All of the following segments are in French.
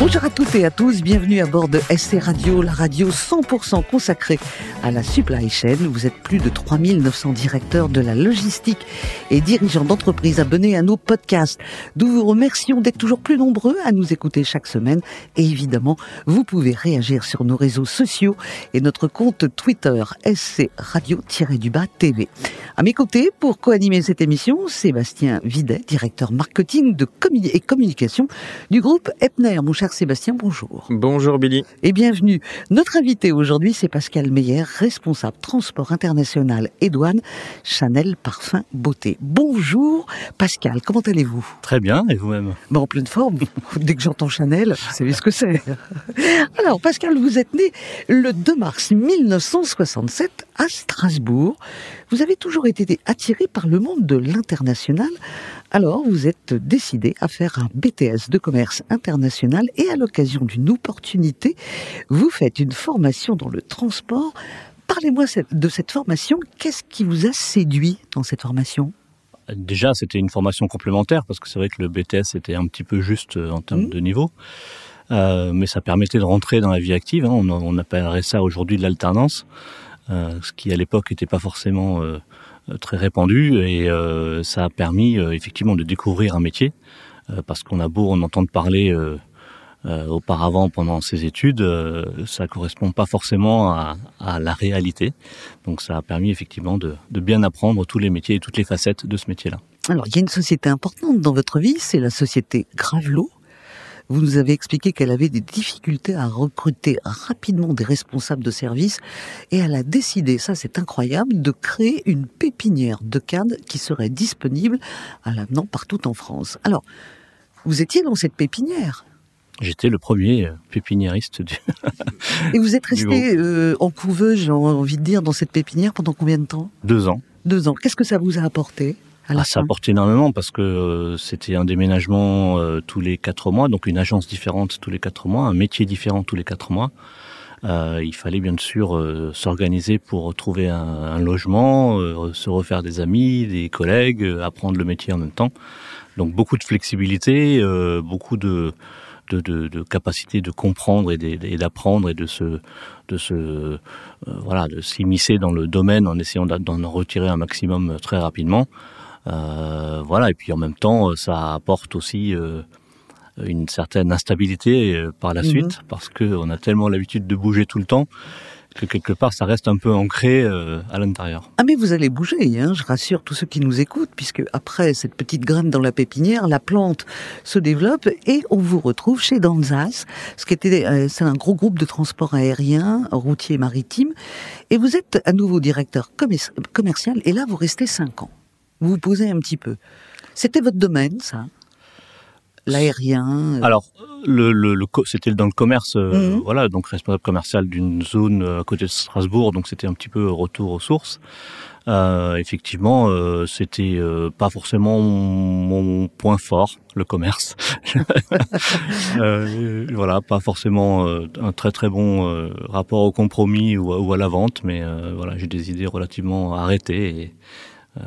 Bonjour à toutes et à tous, bienvenue à bord de SC Radio, la radio 100% consacrée à la supply chain. Vous êtes plus de 3900 directeurs de la logistique et dirigeants d'entreprises abonnés à nos podcasts. Nous vous remercions d'être toujours plus nombreux à nous écouter chaque semaine. Et évidemment, vous pouvez réagir sur nos réseaux sociaux et notre compte Twitter SC Radio-du-bas TV. À mes côtés, pour co-animer cette émission, Sébastien Videt, directeur marketing de et communication du groupe Epner. Mon cher Sébastien, bonjour. Bonjour Billy. Et bienvenue. Notre invité aujourd'hui, c'est Pascal Meyer, responsable transport international et douane, Chanel Parfum Beauté. Bonjour Pascal, comment allez-vous? Très bien, et vous-même? En pleine forme. Dès que j'entends Chanel, vous savez ce que c'est. Alors Pascal, vous êtes né le 2 mars 1967 à Strasbourg. Vous avez toujours été attiré par le monde de l'international alors, vous êtes décidé à faire un BTS de commerce international et à l'occasion d'une opportunité, vous faites une formation dans le transport. Parlez-moi de cette formation. Qu'est-ce qui vous a séduit dans cette formation? Déjà, c'était une formation complémentaire parce que c'est vrai que le BTS était un petit peu juste euh, en termes mmh. de niveau. Euh, mais ça permettait de rentrer dans la vie active. Hein. On, appellerait ça aujourd'hui de l'alternance, euh, ce qui à l'époque n'était pas forcément euh, très répandu et ça a permis effectivement de découvrir un métier parce qu'on a beau en entendre parler auparavant pendant ses études, ça correspond pas forcément à, la réalité. Donc ça a permis effectivement de, de, bien apprendre tous les métiers et toutes les facettes de ce métier-là. Alors il y a une société importante dans votre vie, c'est la société Gravelot. Vous nous avez expliqué qu'elle avait des difficultés à recruter rapidement des responsables de service et elle a décidé, ça c'est incroyable, de créer une pépinière de cannes qui serait disponible à l'avenant partout en France. Alors, vous étiez dans cette pépinière J'étais le premier euh, pépiniériste du. Et vous êtes resté euh, en couveuse, j'ai envie de dire, dans cette pépinière pendant combien de temps? Deux ans. Deux ans. Qu'est-ce que ça vous a apporté ah, ça apporte énormément parce que euh, c'était un déménagement euh, tous les quatre mois, donc une agence différente tous les quatre mois, un métier différent tous les quatre mois. Euh, il fallait bien sûr euh, s'organiser pour trouver un, un logement, se refaire des amis, des collègues, apprendre le métier en même temps. Donc beaucoup de flexibilité, beaucoup de, de, de, de, capacité de comprendre et d'apprendre et de se, de se, voilà, de s'immiscer dans le domaine en essayant d'en retirer un maximum très rapidement. Euh, voilà, et puis en même temps, ça apporte aussi euh, une certaine instabilité euh, par la mhm. suite, parce qu'on a tellement l'habitude de bouger tout le temps que quelque part ça reste un peu ancré à l'intérieur. Ah mais vous allez bouger, hein, je rassure tous ceux qui nous écoutent, puisque après cette petite graine dans la pépinière, la plante se développe et on vous retrouve chez Danzas, ce qui était c'est un gros groupe de transport aérien, routier, maritime, et vous êtes à nouveau directeur commercial et là vous restez cinq ans vous vous posez un petit peu. C'était votre domaine, ça? L'aérien euh Alors, le, le, le c'était dans le commerce, euh, mhm. voilà, donc responsable commercial d'une zone euh, à côté de Strasbourg, donc c'était un petit peu retour aux sources. Euh, effectivement, euh, c'était pas forcément mon point fort, le commerce. voilà, pas forcément un très très bon rapport au compromis ou, ou à la vente, mais voilà, j'ai des idées relativement arrêtées et euh,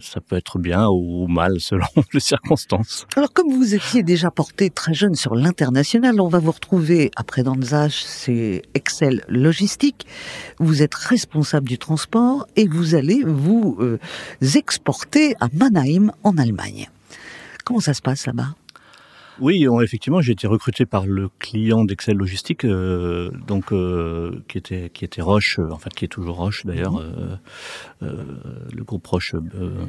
ça peut être bien ou mal selon les circonstances. Alors comme vous étiez déjà porté très jeune sur l'international, on va vous retrouver après dans c'est Excel Logistique. Vous êtes responsable du transport et vous allez vous euh, exporter à Mannheim en Allemagne. Comment ça se passe là-bas? Oui, effectivement, j'ai été recruté par le client d'Excel Logistique, euh, donc euh, qui était qui était Roche, euh, en fait qui est toujours Roche d'ailleurs, mhm. le groupe Roche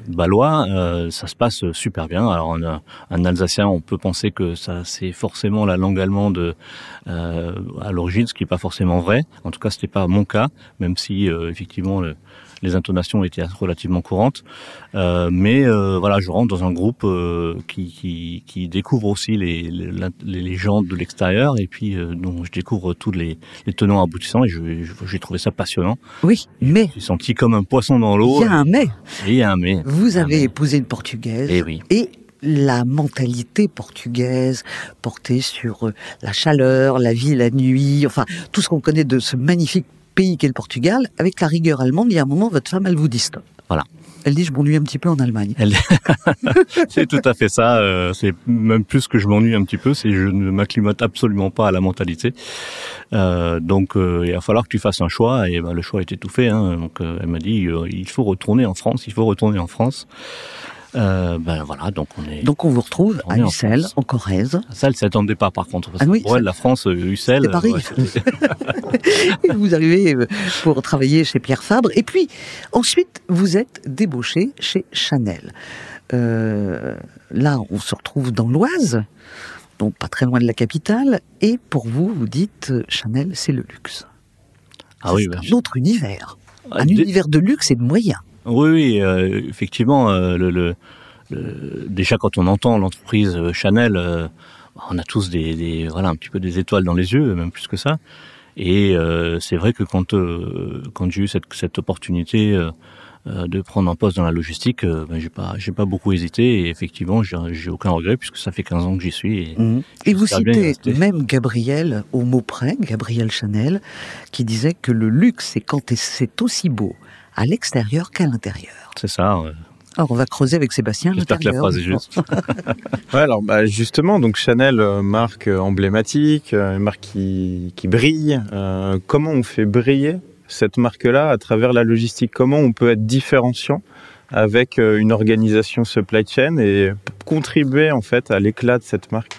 balois. ça se passe super bien. Alors on a, un Alsacien, on peut penser que ça c'est forcément la langue allemande à l'origine, ce qui est pas forcément vrai. En tout cas, c'était pas mon cas, même si effectivement le, les intonations étaient relativement courantes. Euh, mais euh, voilà, je rentre dans un groupe euh, qui, qui, qui, découvre aussi les, les, les légendes de l'extérieur et puis dont je découvre tous les, les tenants aboutissants et j'ai trouvé ça passionnant. Oui, mais... J'ai senti comme un poisson dans l'eau. Il y a un mais. il y a un mais. Vous avez épousé une Portugaise. Et eh oui. Et la mentalité portugaise portée sur la chaleur, la vie, la nuit, enfin tout ce qu'on connaît de ce magnifique pays qu'est le Portugal, avec la rigueur allemande, il y a un moment, votre femme, elle vous dit stop. Voilà. Elle dit je m'ennuie un petit peu en Allemagne. c'est tout à fait ça. Euh, c'est même plus que je m'ennuie un petit peu, c'est je ne m'acclimate absolument pas à la mentalité. Euh, donc euh, il va falloir que tu fasses un choix et ben, le choix est tout fait. Hein. Donc elle m'a dit il faut retourner en France, il faut retourner en France. Euh, ben voilà, donc on est. Donc on vous retrouve à Ussel, en, Corrèze. Ça, elle s'attendait pas par contre. Parce ah oui, pour elle, la France, euh, Ussel. C'est Paris. et vous arrivez euh, pour travailler chez Pierre Fabre. Et puis ensuite, vous êtes débauché chez Chanel. Euh, là, on se retrouve dans l'Oise, donc pas très loin de la capitale. Et pour vous, vous dites Chanel, c'est le luxe. Ah oui, ben, un autre univers. Ah, un univers de luxe et de moyens. Oui, oui, euh, effectivement, euh, le, le, déjà quand on entend l'entreprise euh, Chanel, on a tous des, des, voilà un petit peu des étoiles dans les yeux, même plus que ça. Et c'est vrai que quand quand j'ai eu cette, cette opportunité de prendre un poste dans la logistique, ben, j'ai pas j'ai pas beaucoup hésité et effectivement j'ai aucun regret puisque ça fait 15 ans que j'y suis. Et, mmh. et vous citez même Gabriel au mot près, Gabriel Chanel, qui disait que le luxe c'est quand c'est aussi beau à l'extérieur qu'à l'intérieur. C'est ça. Alors on va creuser avec Sébastien. J'espère que la phrase est juste. ouais, alors bah, justement, donc Chanel, euh, marque euh, emblématique, euh, une marque qui, qui brille. comment on fait briller cette marque-là à travers la logistique? Comment on peut être différenciant avec une organisation supply chain et contribuer en fait à l'éclat de cette marque?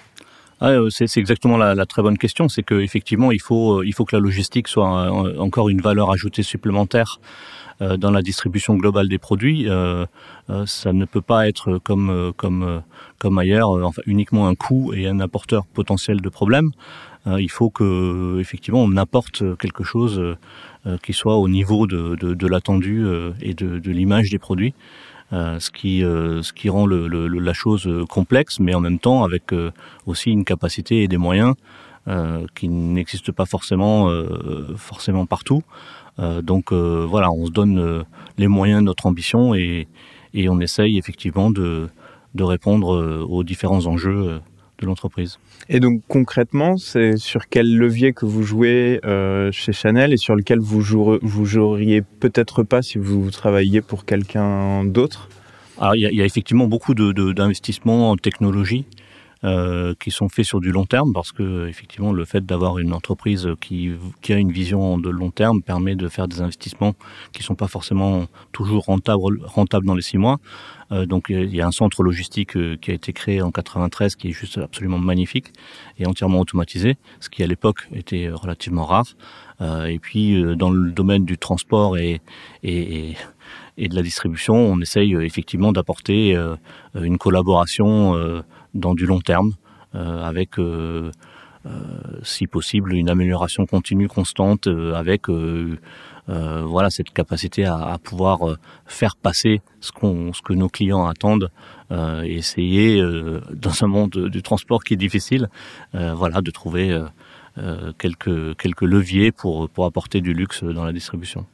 Ah, c'est exactement la, la, très bonne question. C'est qu'effectivement, il faut, il faut que la logistique soit encore une valeur ajoutée supplémentaire dans la distribution globale des produits, euh, euh, ça ne peut pas être comme comme comme ailleurs, enfin, uniquement un coût et un apporteur potentiel de problèmes. il faut que effectivement on apporte quelque chose qui soit au niveau de, de, l'attendu et de, de l'image des produits. Euh, ce qui euh, ce qui rend le, le, la chose complexe, mais en même temps avec aussi une capacité et des moyens qui n'existent pas forcément forcément partout. Euh, donc euh, voilà, on se donne euh, les moyens de notre ambition et, et on essaye effectivement de, de répondre aux différents enjeux de l'entreprise. Et donc concrètement, c'est sur quel levier que vous jouez euh, chez Chanel et sur lequel vous, joueriez, vous joueriez peut-être pas si vous travailliez pour quelqu'un d'autre? Alors il y, a, il y, a effectivement beaucoup d'investissements de, en technologie. Euh, qui sont faits sur du long terme parce que effectivement le fait d'avoir une entreprise qui, qui a une vision de long terme permet de faire des investissements qui sont pas forcément toujours rentables, rentables dans les six mois. Euh, donc il y a un centre logistique euh, qui a été créé en 93 qui est juste absolument magnifique et entièrement automatisé, ce qui à l'époque était relativement rare. Euh, et puis dans le domaine du transport et, et, et de la distribution, on essaye effectivement d'apporter une collaboration dans du long terme, euh, avec euh, euh, si possible une amélioration continue, constante, avec voilà cette capacité à, à pouvoir faire passer ce qu'on, ce que nos clients attendent, et essayer dans un monde du transport qui est difficile, voilà, de trouver quelques quelques leviers pour pour apporter du luxe dans la distribution.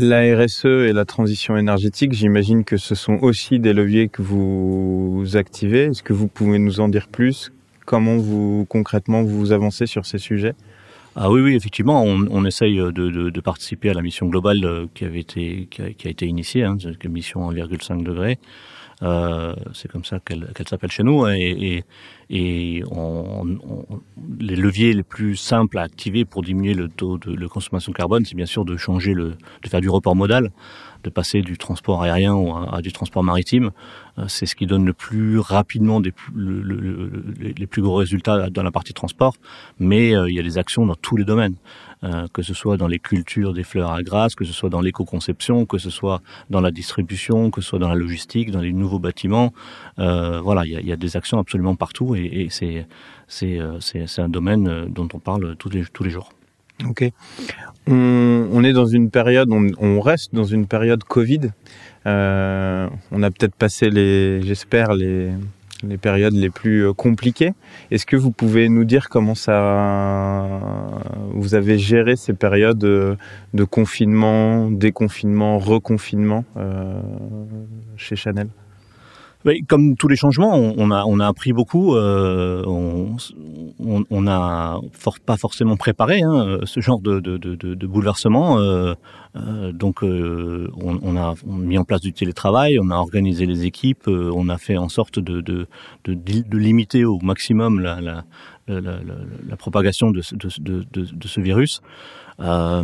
La RSE et la transition énergétique, j'imagine que ce sont aussi des leviers que vous activez. Est-ce que vous pouvez nous en dire plus? Comment vous concrètement vous avancez sur ces sujets? Ah oui, oui, effectivement, on, on essaye de, de, de, participer à la mission globale euh, qui avait été qui a, été initiée, hein, mission 1,5 degré. Euh, c'est comme ça qu'elle qu s'appelle chez nous, et, et, et on, on, les leviers les plus simples à activer pour diminuer le taux de, de consommation carbone, c'est bien sûr de changer le, de faire du report modal, de passer du transport aérien à, du transport maritime. Euh, c'est ce qui donne le plus rapidement les plus gros résultats dans la partie transport, mais euh, il y a des actions dans tous les domaines. Euh, que ce soit dans les cultures des fleurs à grâce, que ce soit dans l'éco-conception, que ce soit dans la distribution, que ce soit dans la logistique, dans les nouveaux bâtiments. Voilà, il y a, des actions absolument partout et, c'est un domaine dont on parle tous les, tous les jours. Ok. On, est dans une période, on, reste dans une période Covid. Euh, on a peut-être passé les, j'espère, les, périodes les plus euh, compliquées. Est-ce que vous pouvez nous dire comment ça vous avez géré ces périodes de confinement, déconfinement, reconfinement euh, chez Chanel? Comme tous les changements, on, a, on a appris beaucoup. Euh, on, on, on a pas forcément préparé hein, ce genre de, de, de, de bouleversement. Euh, euh, donc, euh, on, on, a mis en place du télétravail, on a organisé les équipes, euh, on a fait en sorte de, de, limiter au maximum la, la, la, la, propagation de ce virus. Euh,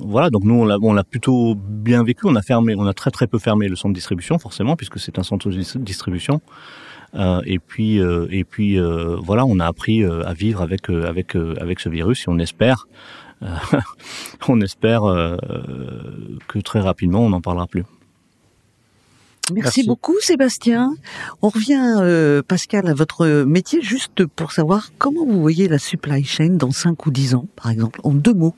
voilà, donc nous on l'a on l'a plutôt bien vécu. On a fermé, on a très très peu fermé le centre de distribution forcément puisque c'est un centre de distribution. Euh, et puis euh, et puis euh, voilà, on a appris euh, à vivre avec euh, avec avec ce virus et on espère on espère que très rapidement on n'en parlera plus. Merci, Merci, beaucoup Sébastien. On revient, euh, Pascal, à votre métier, juste pour savoir comment vous voyez la supply chain dans 5 ou 10 ans, par exemple, en deux mots.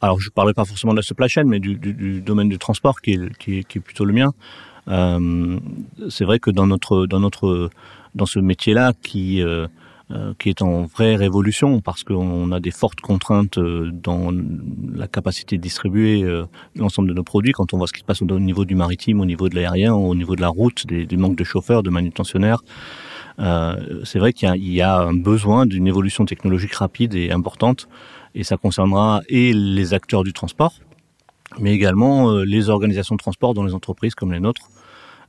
Alors, je ne parlais pas forcément de la supply chain, mais du, du, du domaine du transport, qui est, qui est, qui est plutôt le mien. Euh, c'est vrai que dans notre, dans notre, dans ce métier-là, qui euh, euh, qui est en vraie révolution parce qu'on a des fortes contraintes euh, dans la capacité de distribuer euh, l'ensemble de nos produits. Quand on voit ce qui se passe au niveau du maritime, au niveau de l'aérien, au niveau de la route, des, des manques de chauffeurs, de manutentionnaires, euh, c'est vrai qu'il y, y, a un besoin d'une évolution technologique rapide et importante, et ça concernera et les acteurs du transport, mais également euh, les organisations de transport dans les entreprises comme les nôtres,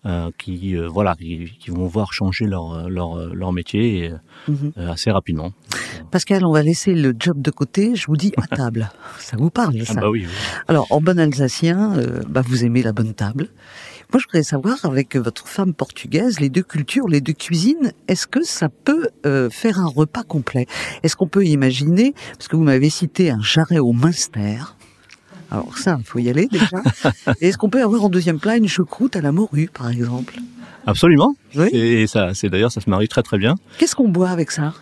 euh, qui euh, voilà qui, qui, vont voir changer leur leur, leur métier et, -hmm. assez rapidement. Pascal, on va laisser le job de côté. Je vous dis à table. ça vous parle ça ah bah oui, oui. Alors en bon alsacien, bah, vous aimez la bonne table. Moi, je voudrais savoir, avec votre femme portugaise, les deux cultures, les deux cuisines, est-ce que ça peut euh, faire un repas complet? Est-ce qu'on peut imaginer, parce que vous m'avez cité un jarret au Munster, alors ça, il faut y aller déjà. Est-ce qu'on peut avoir en deuxième plat une choucroute à la morue, par exemple? Absolument. Oui. Et ça, c'est d'ailleurs, ça se marie très très bien. Qu'est-ce qu'on boit avec ça?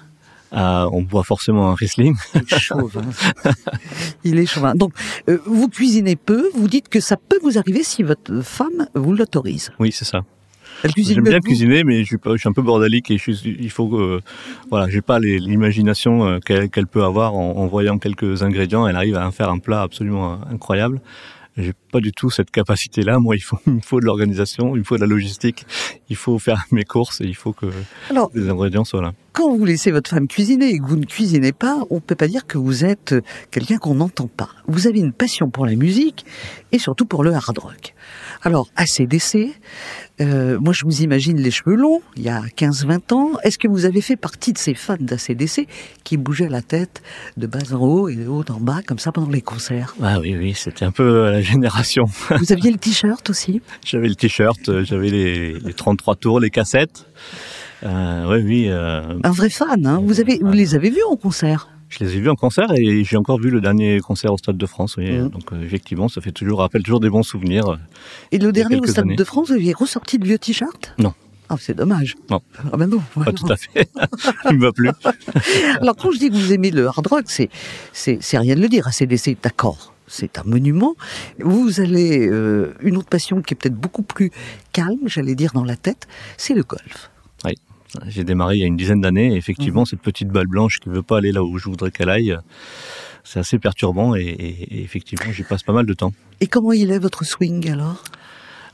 Euh, on boit forcément un Riesling. Chauvin. Il est chauvin. Donc, euh, vous cuisinez peu. Vous dites que ça peut vous arriver si votre femme vous l'autorise. Oui, c'est ça. J'aime bien cuisiner, mais je suis, pas, je suis un peu bordélique et je suis, il faut que, euh, voilà, j'ai pas l'imagination qu'elle qu peut avoir en, en, voyant quelques ingrédients. Elle arrive à en faire un plat absolument incroyable. J'ai pas du tout cette capacité-là. Moi, il faut, il me faut de l'organisation, il me faut de la logistique, il faut faire mes courses et il faut que Alors, les ingrédients soient là. Quand vous laissez votre femme cuisiner et que vous ne cuisinez pas, on peut pas dire que vous êtes quelqu'un qu'on n'entend pas. Vous avez une passion pour la musique et surtout pour le hard rock. Alors, ACDC, euh, moi je vous imagine les cheveux longs, il y a 15-20 ans. Est-ce que vous avez fait partie de ces fans d'ACDC qui bougeaient la tête de bas en haut et de haut en bas, comme ça pendant les concerts? Ah oui, oui, c'était un peu la génération. Vous aviez le t-shirt aussi? J'avais le t-shirt, euh, j'avais les, les 33 tours, les cassettes. Euh, oui, oui. Euh... Un vrai fan, hein vous, avez, vous les avez vus en concert? Je les ai vus en concert et j'ai encore vu le dernier concert au Stade de France. Oui. Mmh. Donc euh, effectivement, ça fait toujours rappelle toujours des bons souvenirs. Et le dernier au Stade années. de France, vous aviez ressorti le vieux t-shirt? Non. Ah, c'est dommage. Non. Ah ben non. Pas tout à fait. Il me va plus. Alors quand je dis que vous aimez le hard rock, c'est c'est rien de le dire. ACDC, d'accord. C'est un monument. Vous allez euh, une autre passion qui est peut-être beaucoup plus calme, j'allais dire dans la tête, c'est le golf. Oui. J'ai démarré il y a une dizaine d'années. Effectivement, mmh. cette petite balle blanche qui veut pas aller là où je voudrais qu'elle aille, c'est assez perturbant et, et, et effectivement, j'y passe pas mal de temps. Et comment il est votre swing alors?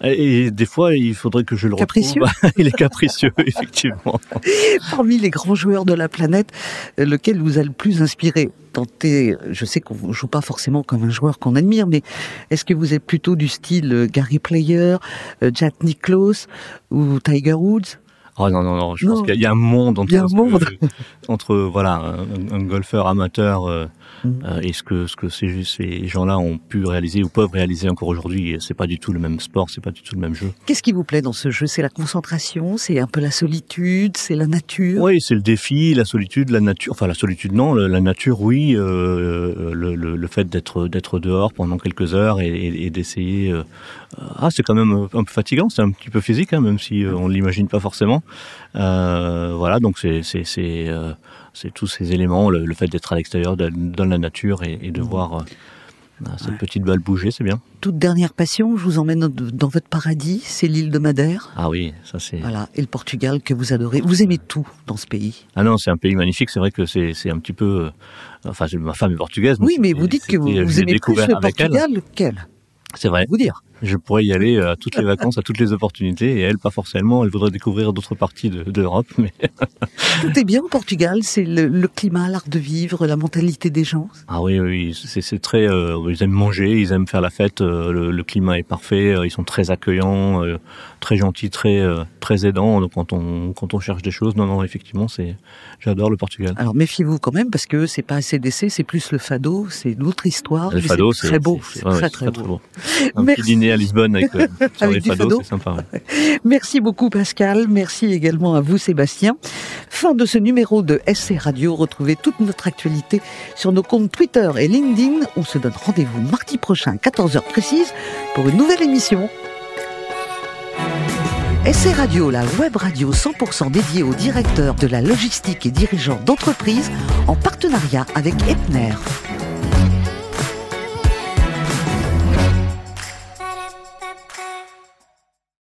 Et des fois, il faudrait que je le capricieux. retrouve. il est capricieux, effectivement. Parmi les grands joueurs de la planète, lequel vous a le plus inspiré? Tentez, je sais qu'on ne joue pas forcément comme un joueur qu'on admire, mais est-ce que vous êtes plutôt du style Gary Player, Jack Nicklaus ou Tiger Woods? Oh non, non, non, je non. pense qu'il y a un monde entre, un monde. Que, entre voilà, un, un, golfeur amateur euh, mm. euh, et ce que, ce que ces, ces gens-là ont pu réaliser ou peuvent réaliser encore aujourd'hui. C'est pas du tout le même sport, c'est pas du tout le même jeu. Qu'est-ce qui vous plaît dans ce jeu? C'est la concentration, c'est un peu la solitude, c'est la nature? Oui, c'est le défi, la solitude, la nature. Enfin, la solitude, non, la nature, oui. Euh, le, le, le, fait d'être dehors pendant quelques heures et, et, et d'essayer. Euh, ah, c'est quand même un peu fatigant, c'est un petit peu physique, hein, même si euh, on l'imagine pas forcément. Euh, voilà, donc c'est c'est c'est euh, tous ces éléments, le, le fait d'être à l'extérieur, dans la nature et, et de voir euh, cette ouais. petite balle bouger, c'est bien. Toute dernière passion, je vous emmène dans votre paradis, c'est l'île de Madère. Ah oui, ça c'est. Voilà, et le Portugal que vous adorez. Vous aimez tout dans ce pays. Ah non, c'est un pays magnifique. C'est vrai que c'est c'est un petit peu. Euh, enfin, ma femme est portugaise. Oui, mais vous dites que vous, vous aimez plus le Portugal qu'elle. C'est vrai. Vous dire. Je pourrais y aller à toutes les vacances, à toutes les opportunités, et elle, pas forcément. Elle voudrait découvrir d'autres parties de, l'Europe. Mais tout est bien au Portugal. C'est le, climat, l'art de vivre, la mentalité des gens. Ah oui, oui, c'est très. Euh, ils aiment manger, ils aiment faire la fête. Euh, le, climat est parfait. Euh, ils sont très accueillants, très gentils, très très aidants. Donc quand on quand on cherche des choses, non, non, effectivement, c'est. J'adore le Portugal. Alors méfiez-vous quand même parce que c'est pas CDC, c'est plus le fado, c'est une autre histoire. Le fado, c'est très beau, c'est très, très, beau. Un petit dîner à Lisbonne avec, euh, fados, c'est sympa. Merci beaucoup Pascal, merci également à vous Sébastien. Fin de ce numéro de SC Radio. Retrouvez toute notre actualité sur nos comptes Twitter et LinkedIn. On se donne rendez-vous mardi prochain, 14h précise, pour une nouvelle émission. SC Radio, la web radio 100% dédiée aux directeurs de la logistique et dirigeants d'entreprise en partenariat avec Epner.